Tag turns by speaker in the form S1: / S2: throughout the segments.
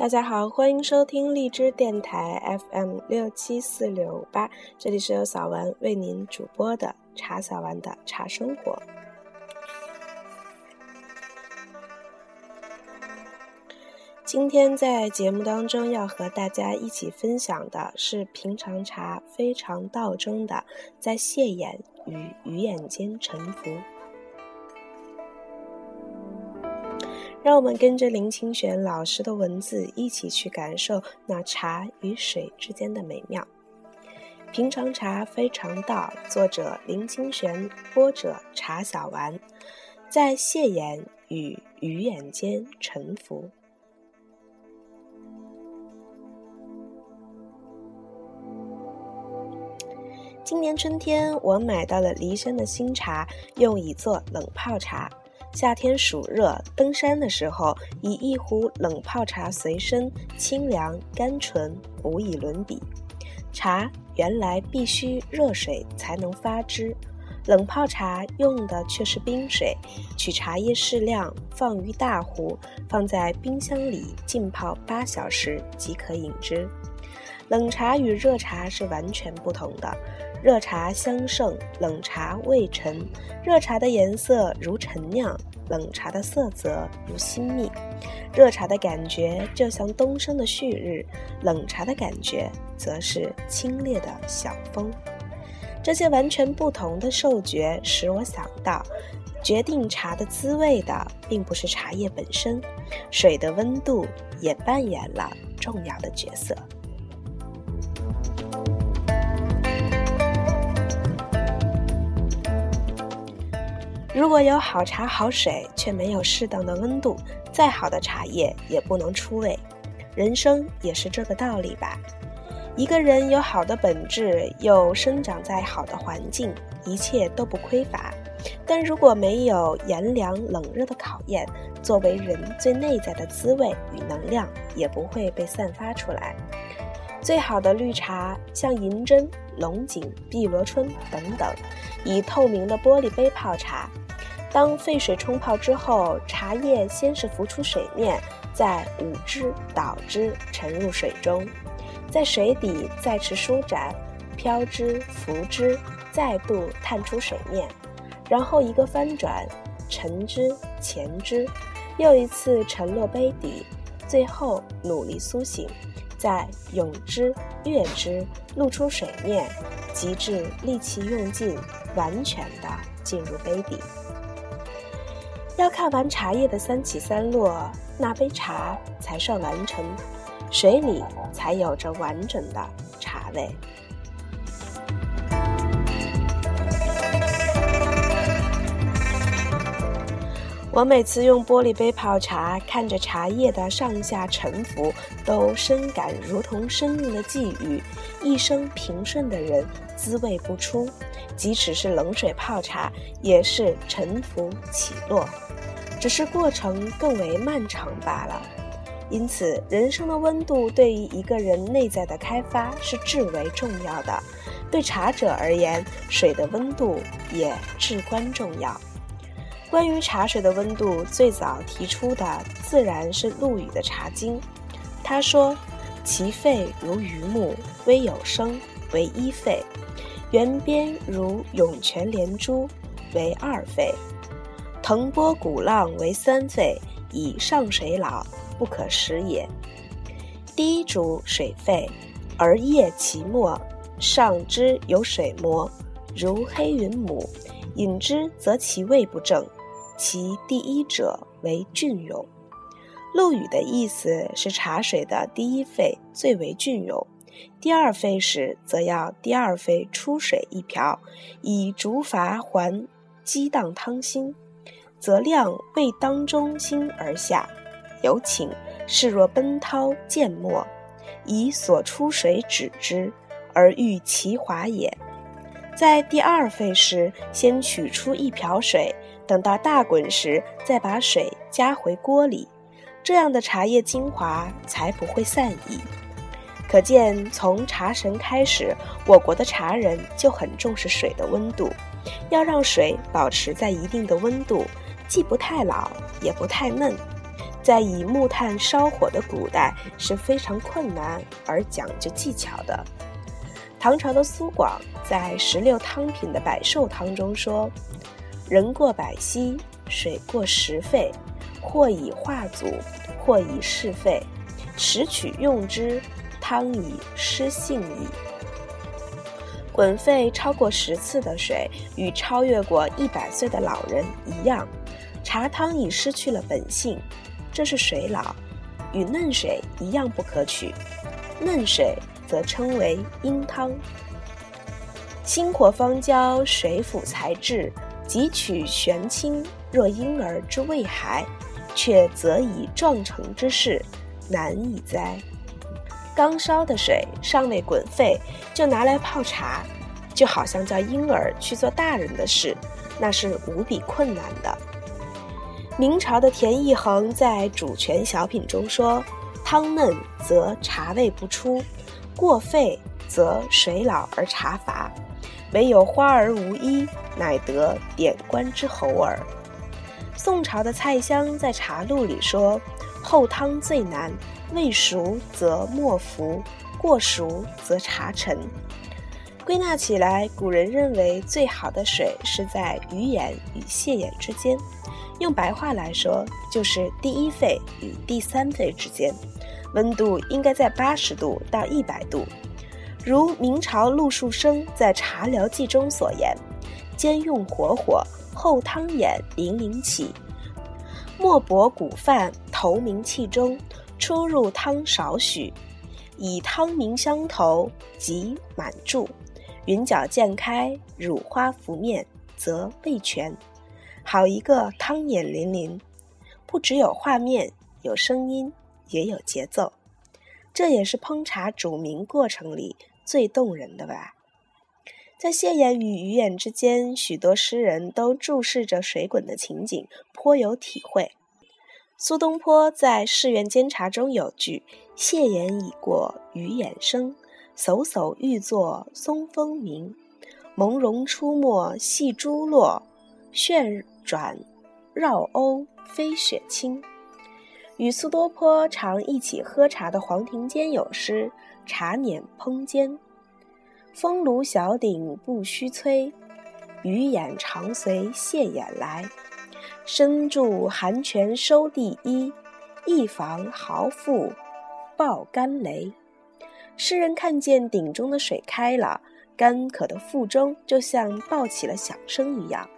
S1: 大家好，欢迎收听荔枝电台 FM 六七四六八，这里是由小丸为您主播的茶小丸的茶生活。今天在节目当中要和大家一起分享的是平常茶非常道中的在蟹眼与鱼眼间沉浮。让我们跟着林清玄老师的文字一起去感受那茶与水之间的美妙。平常茶非常道，作者林清玄，播者茶小丸，在谢眼与鱼眼间沉浮。今年春天，我买到了骊山的新茶，用以做冷泡茶。夏天暑热，登山的时候，以一壶冷泡茶随身，清凉甘醇，无以伦比。茶原来必须热水才能发汁，冷泡茶用的却是冰水，取茶叶适量，放于大壶，放在冰箱里浸泡八小时即可饮之。冷茶与热茶是完全不同的。热茶香盛，冷茶味沉。热茶的颜色如陈酿，冷茶的色泽如新蜜。热茶的感觉就像东升的旭日，冷茶的感觉则是清冽的晓风。这些完全不同的嗅觉使我想到，决定茶的滋味的并不是茶叶本身，水的温度也扮演了重要的角色。如果有好茶好水，却没有适当的温度，再好的茶叶也不能出味。人生也是这个道理吧。一个人有好的本质，又生长在好的环境，一切都不匮乏。但如果没有炎凉冷热的考验，作为人最内在的滋味与能量，也不会被散发出来。最好的绿茶，像银针、龙井、碧螺春等等，以透明的玻璃杯泡茶。当沸水冲泡之后，茶叶先是浮出水面，再舞之、倒之，沉入水中，在水底再次舒展，飘之、浮之，再度探出水面，然后一个翻转，沉之、潜之，又一次沉落杯底，最后努力苏醒，再涌之、跃之，露出水面，极致力气用尽，完全的进入杯底。要看完茶叶的三起三落，那杯茶才算完成，水里才有着完整的茶味。我每次用玻璃杯泡茶，看着茶叶的上下沉浮，都深感如同生命的际遇。一生平顺的人，滋味不出；即使是冷水泡茶，也是沉浮起落。只是过程更为漫长罢了，因此人生的温度对于一个人内在的开发是至为重要的。对茶者而言，水的温度也至关重要。关于茶水的温度，最早提出的自然是陆羽的《茶经》。他说：“其肺如榆木，微有声，为一肺；圆边如涌泉连珠，为二肺。”腾波鼓浪为三肺，以上水老，不可食也。第一主水肺，而液其末，上之有水膜，如黑云母，饮之则其味不正。其第一者为俊勇。陆羽的意思是，茶水的第一肺最为俊勇，第二肺时则要第二肺出水一瓢，以竹筏还激荡汤心。则量未当中心而下，有请视若奔涛渐没，以所出水止之，而欲其华也。在第二沸时，先取出一瓢水，等到大滚时，再把水加回锅里，这样的茶叶精华才不会散逸。可见，从茶神开始，我国的茶人就很重视水的温度，要让水保持在一定的温度。既不太老，也不太嫩，在以木炭烧火的古代是非常困难而讲究技巧的。唐朝的苏广在《十六汤品》的百寿汤中说：“人过百溪，水过十沸，或以化祖，或以释沸，时取用之，汤以失性矣。”滚沸超过十次的水，与超越过一百岁的老人一样，茶汤已失去了本性。这是水老，与嫩水一样不可取。嫩水则称为阴汤。心火方焦，水腐才至，汲取玄清。若婴儿之未孩，却则以壮成之势，难以哉！刚烧的水尚未滚沸，就拿来泡茶，就好像叫婴儿去做大人的事，那是无比困难的。明朝的田义衡在《主权小品》中说：“汤嫩则茶味不出，过沸则水老而茶乏，唯有花而无衣，乃得典官之侯耳。”宋朝的蔡襄在《茶录》里说：“后汤最难，未熟则沫浮，过熟则茶沉。”归纳起来，古人认为最好的水是在鱼眼与蟹眼之间。用白话来说，就是第一沸与第三沸之间，温度应该在八十度到一百度。如明朝陆树生在《茶疗记》中所言：“煎用火火，后汤眼零零起，莫薄骨饭，投明器中，出入汤少许，以汤明相投，即满注。云脚渐开，乳花浮面，则味全。”好一个汤眼粼粼，不只有画面，有声音，也有节奏，这也是烹茶煮茗过程里最动人的吧。在蟹眼与鱼眼之间，许多诗人都注视着水滚的情景，颇有体会。苏东坡在《世苑监察》中有句：“蟹眼已过鱼眼生，嗖嗖欲作松风鸣。朦胧出没细珠落，旋。”转绕鸥飞雪清，与苏东坡常一起喝茶的黄庭坚有诗《茶碾烹煎》：风炉小鼎不须催，鱼眼常随蟹眼来。身住寒泉收第一，一房豪富报干雷。诗人看见鼎中的水开了，干渴的腹中就像爆起了响声一样。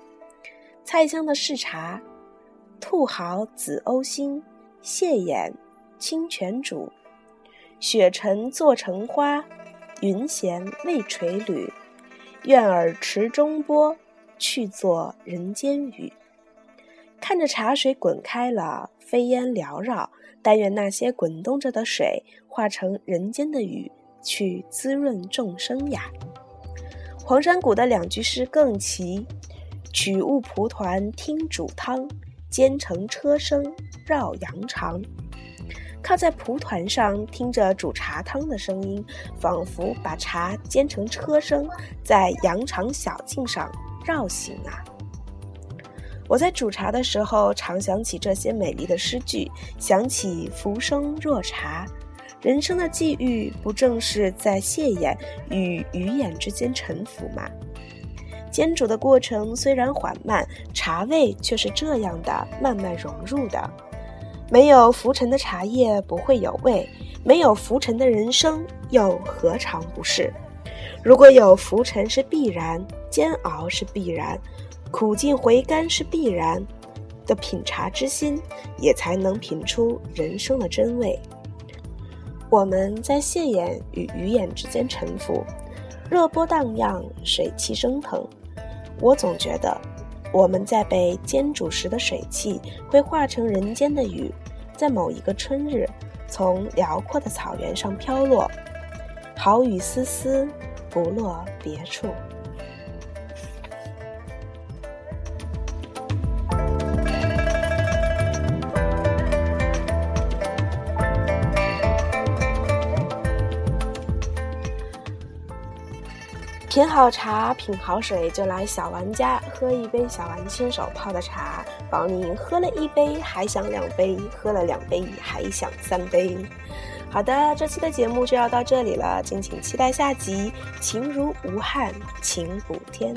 S1: 菜香的试茶，兔毫紫鸥心，蟹眼清泉煮，雪尘做成花，云闲未垂缕。愿尔池中波，去作人间雨。看着茶水滚开了，飞烟缭绕，但愿那些滚动着的水化成人间的雨，去滋润众生呀。黄山谷的两句诗更奇。取物蒲团听煮汤，煎成车声绕羊肠。靠在蒲团上听着煮茶汤的声音，仿佛把茶煎成车声，在羊肠小径上绕行啊！我在煮茶的时候，常想起这些美丽的诗句，想起浮生若茶，人生的际遇不正是在蟹眼与鱼眼之间沉浮吗？煎煮的过程虽然缓慢，茶味却是这样的慢慢融入的。没有浮沉的茶叶不会有味，没有浮沉的人生又何尝不是？如果有浮沉是必然，煎熬是必然，苦尽回甘是必然的品茶之心，也才能品出人生的真味。我们在蟹眼与鱼眼之间沉浮，热波荡漾，水汽升腾。我总觉得，我们在被煎煮时的水汽会化成人间的雨，在某一个春日，从辽阔的草原上飘落，好雨丝丝，不落别处。品好茶，品好水，就来小玩家喝一杯小丸亲手泡的茶，保你喝了一杯还想两杯，喝了两杯还想三杯。好的，这期的节目就要到这里了，敬请期待下集。情如无憾，情补天。